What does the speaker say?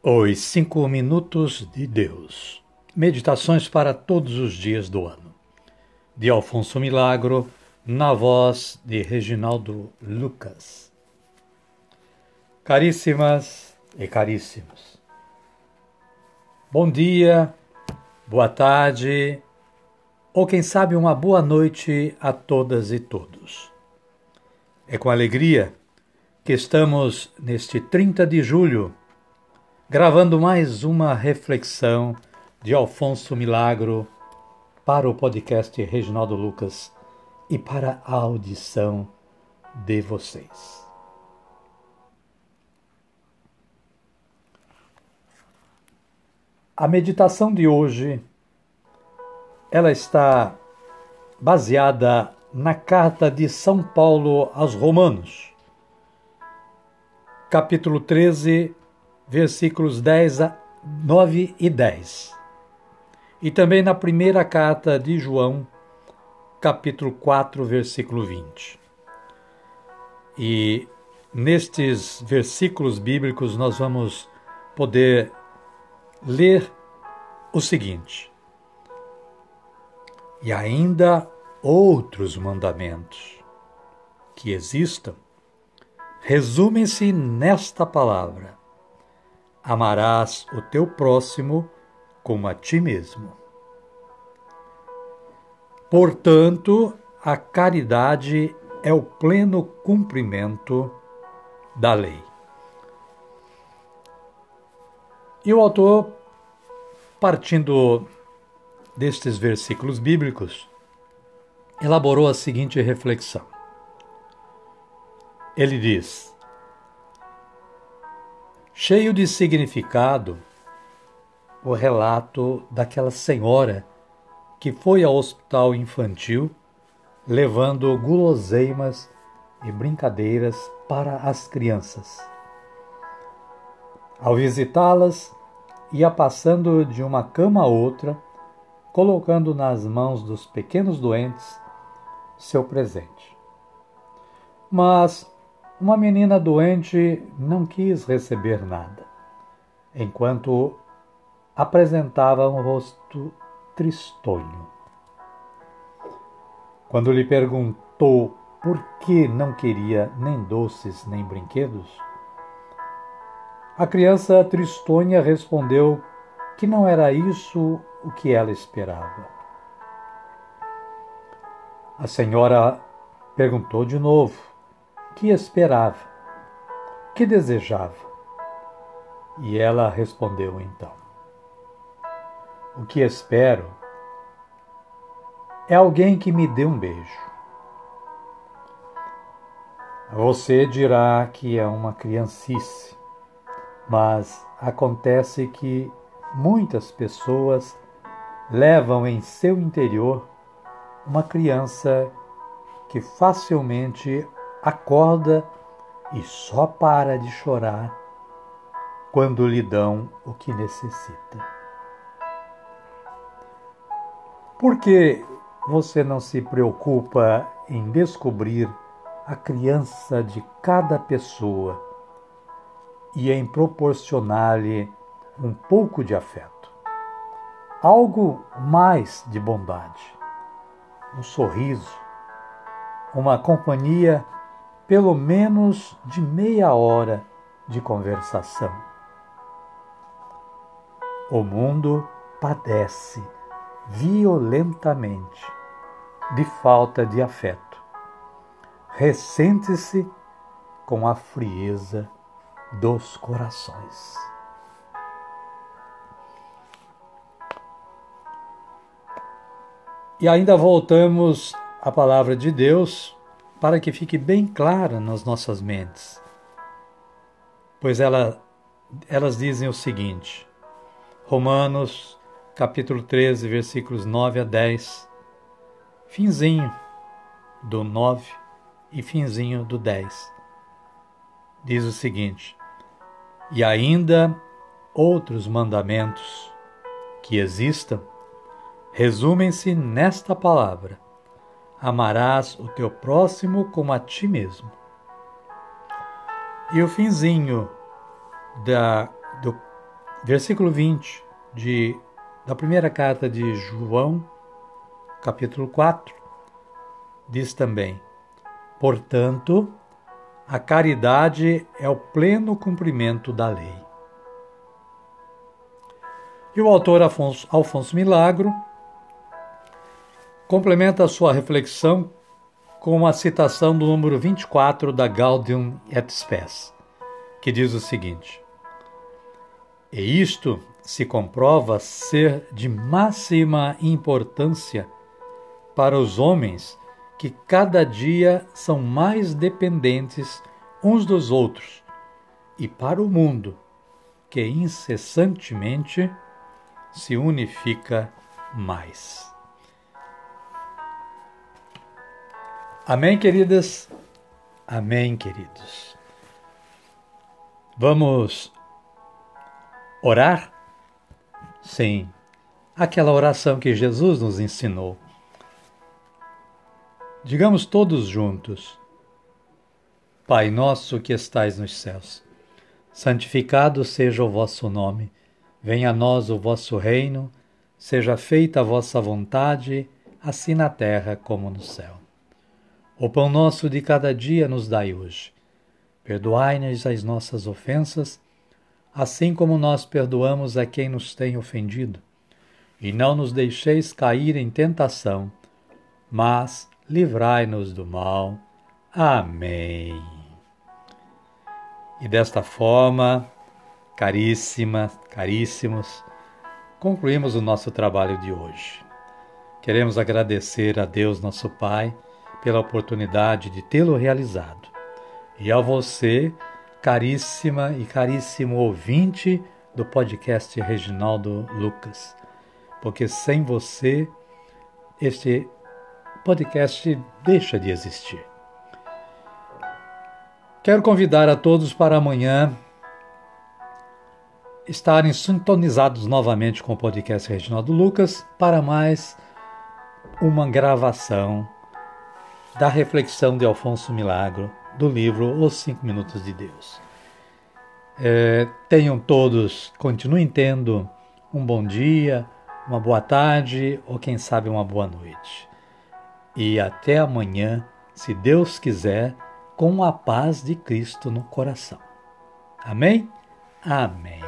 Os Cinco Minutos de Deus Meditações para todos os dias do ano. De Alfonso Milagro, na voz de Reginaldo Lucas. Caríssimas e caríssimos, bom dia, boa tarde, ou quem sabe uma boa noite a todas e todos. É com alegria que estamos neste 30 de julho gravando mais uma reflexão de Alfonso Milagro para o podcast Reginaldo Lucas e para a audição de vocês. A meditação de hoje ela está baseada na carta de São Paulo aos Romanos, capítulo 13, versículos 10 a 9 e 10. E também na primeira carta de João, capítulo 4, versículo 20. E nestes versículos bíblicos nós vamos poder ler o seguinte: E ainda outros mandamentos que existam resumem-se nesta palavra: amarás o teu próximo como a ti mesmo. Portanto, a caridade é o pleno cumprimento da lei. E o autor, partindo destes versículos bíblicos, elaborou a seguinte reflexão. Ele diz: cheio de significado, o relato daquela senhora que foi ao hospital infantil levando guloseimas e brincadeiras para as crianças. Ao visitá-las, ia passando de uma cama a outra, colocando nas mãos dos pequenos doentes seu presente. Mas uma menina doente não quis receber nada, enquanto apresentava um rosto tristonho. Quando lhe perguntou por que não queria nem doces nem brinquedos, a criança tristonha respondeu que não era isso o que ela esperava. A senhora perguntou de novo que esperava, que desejava. E ela respondeu então: O que espero é alguém que me dê um beijo. Você dirá que é uma criancice, mas acontece que muitas pessoas levam em seu interior uma criança que facilmente acorda e só para de chorar quando lhe dão o que necessita. Por que você não se preocupa em descobrir a criança de cada pessoa e em proporcionar-lhe um pouco de afeto? Algo mais de bondade, um sorriso, uma companhia pelo menos de meia hora de conversação. O mundo padece violentamente de falta de afeto. Ressente-se com a frieza dos corações. E ainda voltamos à palavra de Deus para que fique bem clara nas nossas mentes. Pois ela, elas dizem o seguinte, Romanos capítulo 13, versículos 9 a 10, finzinho do 9 e finzinho do 10. Diz o seguinte: E ainda outros mandamentos que existam resumem-se nesta palavra: amarás o teu próximo como a ti mesmo. E o finzinho da, do versículo 20 de, da primeira carta de João, capítulo 4, diz também: Portanto, a caridade é o pleno cumprimento da lei. E o autor Afonso, Alfonso Milagro complementa a sua reflexão com a citação do número 24 da Gaudium et Spes, que diz o seguinte: E isto se comprova ser de máxima importância para os homens que cada dia são mais dependentes uns dos outros, e para o mundo, que incessantemente se unifica mais. Amém, queridas? Amém, queridos. Vamos orar? Sim, aquela oração que Jesus nos ensinou. Digamos todos juntos: Pai nosso que estais nos céus, santificado seja o vosso nome, venha a nós o vosso reino, seja feita a vossa vontade, assim na terra como no céu. O pão nosso de cada dia nos dai hoje. Perdoai-nos as nossas ofensas, assim como nós perdoamos a quem nos tem ofendido. E não nos deixeis cair em tentação, mas livrai-nos do mal. Amém. E desta forma, caríssima, caríssimos, concluímos o nosso trabalho de hoje. Queremos agradecer a Deus, nosso Pai, pela oportunidade de tê-lo realizado. E a você, caríssima e caríssimo ouvinte do podcast Reginaldo Lucas, porque sem você, este podcast deixa de existir. Quero convidar a todos para amanhã estarem sintonizados novamente com o podcast Reginaldo Lucas para mais uma gravação da reflexão de Alfonso Milagro do livro Os Cinco Minutos de Deus. É, tenham todos, continuem tendo um bom dia, uma boa tarde ou quem sabe uma boa noite e até amanhã, se Deus quiser, com a paz de Cristo no coração. Amém? Amém.